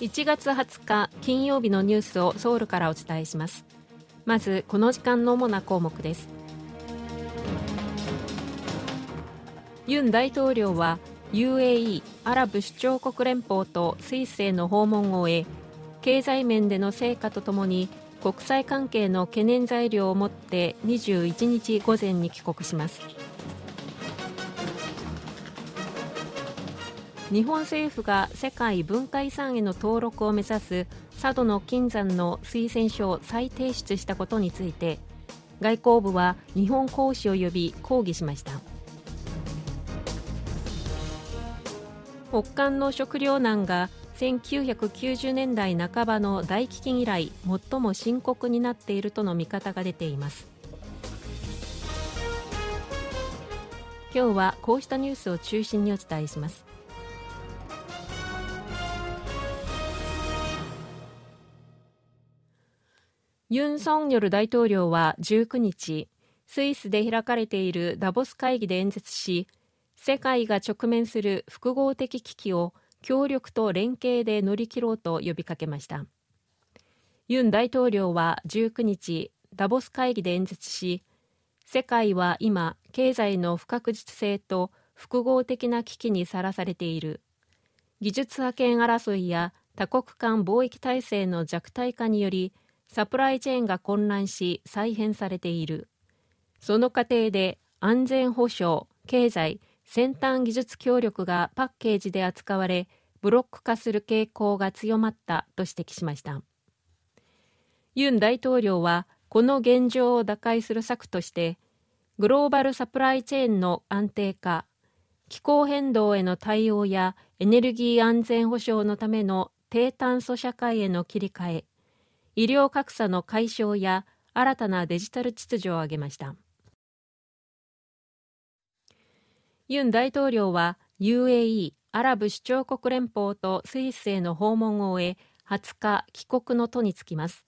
1月20日金曜日のニュースをソウルからお伝えします。まずこの時間の主な項目です。ユン大統領は UAE アラブ首長国連邦とスイスへの訪問を終え経済面での成果とともに国際関係の懸念材料を持って21日午前に帰国します。日本政府が世界文化遺産への登録を目指す佐渡の金山の推薦書を再提出したことについて外交部は日本講師を呼び抗議しました。北韓の食糧難が1990年代半ばの大飢饉以来最も深刻になっているとの見方が出ています。今日はこうしたニュースを中心にお伝えします。ユン・ソンニョル大統領は19日スイスで開かれているダボス会議で演説し世界が直面する複合的危機を協力と連携で乗り切ろうと呼びかけました。ユン大統領は19日ダボス会議で演説し世界は今経済の不確実性と複合的な危機にさらされている。技術覇権争いや多国間貿易体制の弱体化によりサプライチェーンが混乱し再編されている。その過程で安全保障経済先端技術協力がパッケージで扱われブロック化する傾向が強まったと指摘しました。ユン大統領はこの現状を打開する策としてグローバルサプライチェーンの安定化気候変動への対応やエネルギー安全保障のための低炭素社会への切り替え医療格差の解消や新たなデジタル秩序を挙げました。ユン大統領は UAE アラブ首長国連邦とスイスへの訪問を終え20日帰国の途につきます。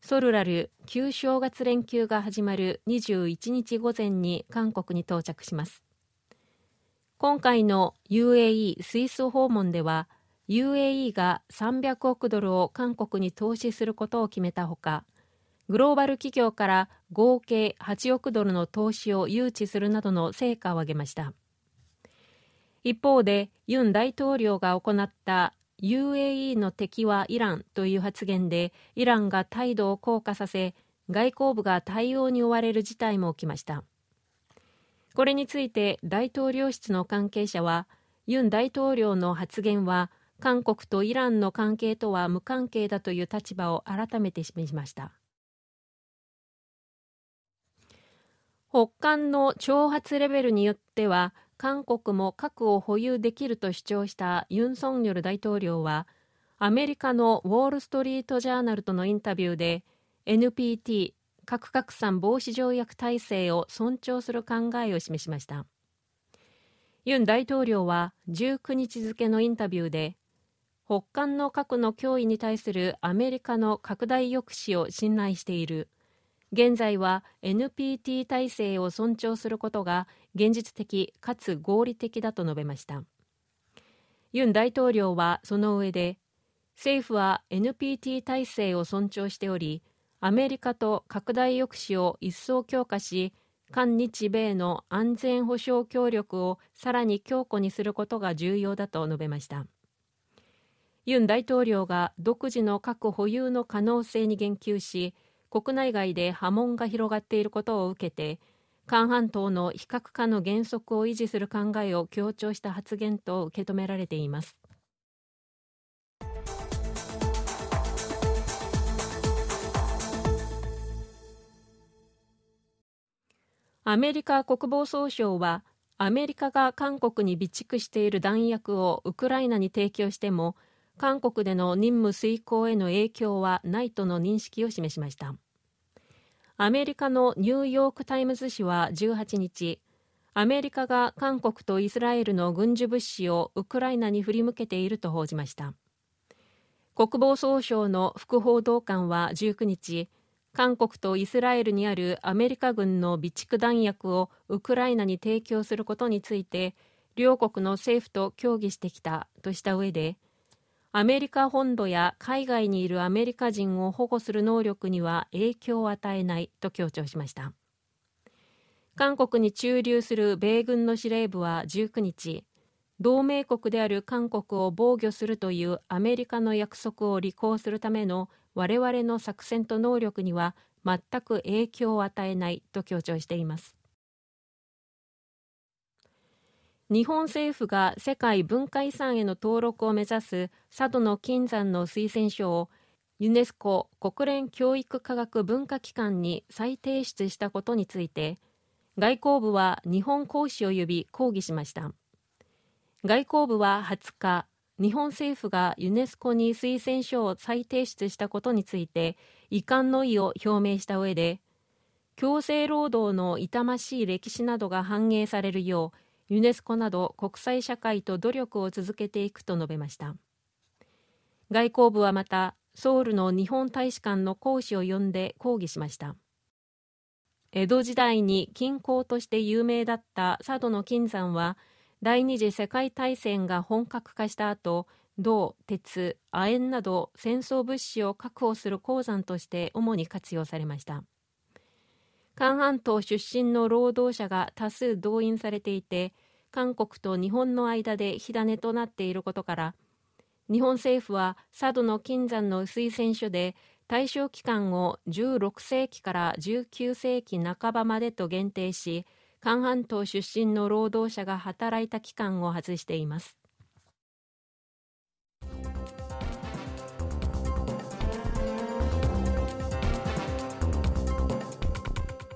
ソルラル旧正月連休が始まる21日午前に韓国に到着します。今回の UAE スイス訪問では UAE が300億ドルを韓国に投資することを決めたほかグローバル企業から合計8億ドルの投資を誘致するなどの成果を上げました。一方でユン大統領が行った UAE の敵はイランという発言でイランが態度を硬化させ外交部が対応に追われる事態も起きました。これについて大統領室の関係者はユン大統領の発言は韓国とイランの関係とは無関係だという立場を改めて示しました。北韓の挑発レベルによっては韓国も核を保有できると主張したユン・ソンニョル大統領はアメリカのウォール・ストリート・ジャーナルとのインタビューで NPT 核拡散防止条約体制を尊重する考えを示しました。ユン大統領は19日付のインタビューで北韓の核の脅威に対するアメリカの拡大抑止を信頼している。現在は NPT 体制を尊重することが現実的かつ合理的だと述べました。ユン大統領はその上で政府は NPT 体制を尊重しておりアメリカと拡大抑止を一層強化し韓日米の安全保障協力をさらに強固にすることが重要だと述べました。ユン大統領が独自の核保有の可能性に言及し国内外で波紋が広がっていることを受けて韓半島の非核化の原則を維持する考えを強調した発言と受け止められています。アメリカ国防総省はアメリカが韓国に備蓄している弾薬をウクライナに提供しても韓国での任務遂行への影響はないとの認識を示しました。アメリカのニューヨーク・タイムズ紙は18日アメリカが韓国とイスラエルの軍需物資をウクライナに振り向けていると報じました。国防総省の副報道官は19日韓国とイスラエルにあるアメリカ軍の備蓄弾薬をウクライナに提供することについて両国の政府と協議してきたとした上でアメリカ本土や海外にいるアメリカ人を保護する能力には影響を与えないと強調しました。韓国に駐留する米軍の司令部は19日同盟国である韓国を防御するというアメリカの約束を履行するための我々の作戦と能力には全く影響を与えないと強調しています。日本政府が世界文化遺産への登録を目指す佐渡の金山の推薦書をユネスコ国連教育科学文化機関に再提出したことについて外交部は日本公使を呼び抗議しました。外交部は20日日本政府がユネスコに推薦書を再提出したことについて遺憾の意を表明した上で強制労働の痛ましい歴史などが反映されるようユネスコなど国際社会と努力を続けていくと述べました。外交部はまたソウルの日本大使館の講師を呼んで抗議しました。江戸時代に金鉱として有名だった佐渡の金山は第二次世界大戦が本格化した後銅、鉄、亜鉛など戦争物資を確保する鉱山として主に活用されました。韓半島出身の労働者が多数動員されていて韓国と日本の間で火種となっていることから日本政府は佐渡の金山の推薦書で対象期間を16世紀から19世紀半ばまでと限定し韓半島出身の労働者が働いた期間を外しています。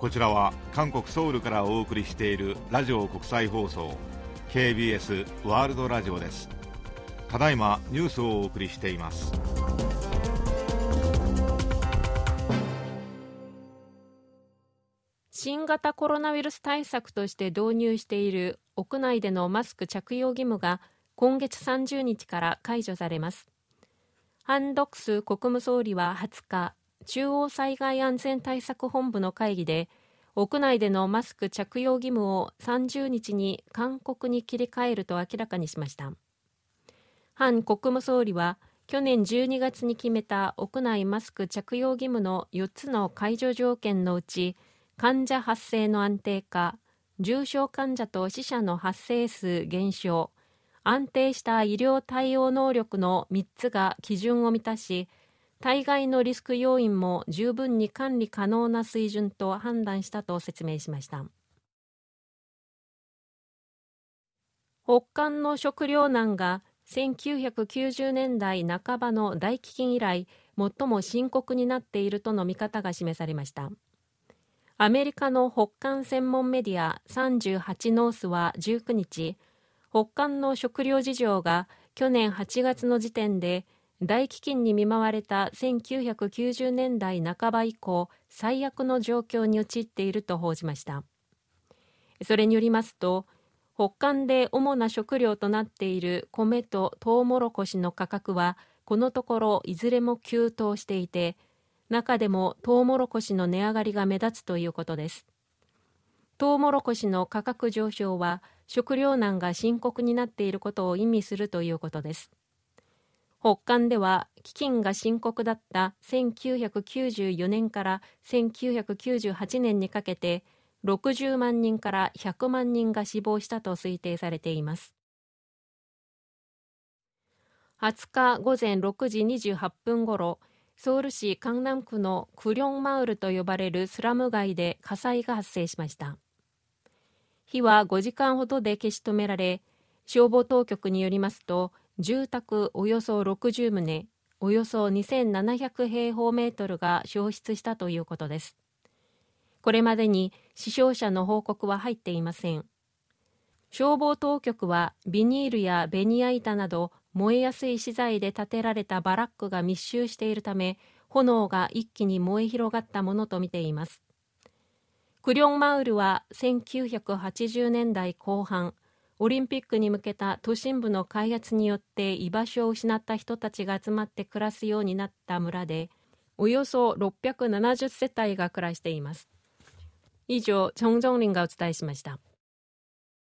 こちらは韓国ソウルからお送りしているラジオ国際放送 KBS ワールドラジオです。ただいまニュースをお送りしています。新型コロナウイルス対策として導入している屋内でのマスク着用義務が今月30日から解除されます。ハン・ドクス国務総理は20日中央災害安全対策本部の会議で屋内でのマスク着用義務を30日に勧告に切り替えると明らかにしました。ハン国務総理は去年12月に決めた屋内マスク着用義務の4つの解除条件のうち患者発生の安定化重症患者と死者の発生数減少安定した医療対応能力の3つが基準を満たし対外のリスク要因も十分に管理可能な水準と判断したと説明しました。北韓の食糧難が1990年代半ばの大飢饉以来最も深刻になっているとの見方が示されました。アメリカの北韓専門メディア38ノースは19日北韓の食料事情が去年8月の時点で大飢饉に見舞われた1990年代半ば以降最悪の状況に陥っていると報じました。それによりますと北韓で主な食料となっている米とトウモロコシの価格はこのところいずれも急騰していて中でもトウモロコシの値上がりが目立つということです。トウモロコシの価格上昇は食糧難が深刻になっていることを意味するということです。北韓では飢饉が深刻だった1994年から1998年にかけて60万人から100万人が死亡したと推定されています。20日午前6時28分ごろソウル市江南区のクリョンマウルと呼ばれるスラム街で火災が発生しました。火は5時間ほどで消し止められ消防当局によりますと住宅およそ60棟およそ2700平方メートルが焼失したということです。これまでに死傷者の報告は入っていません。消防当局はビニールやベニヤ板など燃えやすい資材で建てられたバラックが密集しているため炎が一気に燃え広がったものとみています。クリョンマウルは1980年代後半オリンピックに向けた都心部の開発によって居場所を失った人たちが集まって暮らすようになった村でおよそ670世帯が暮らしています。以上チョン・ジョンリンがお伝えしました。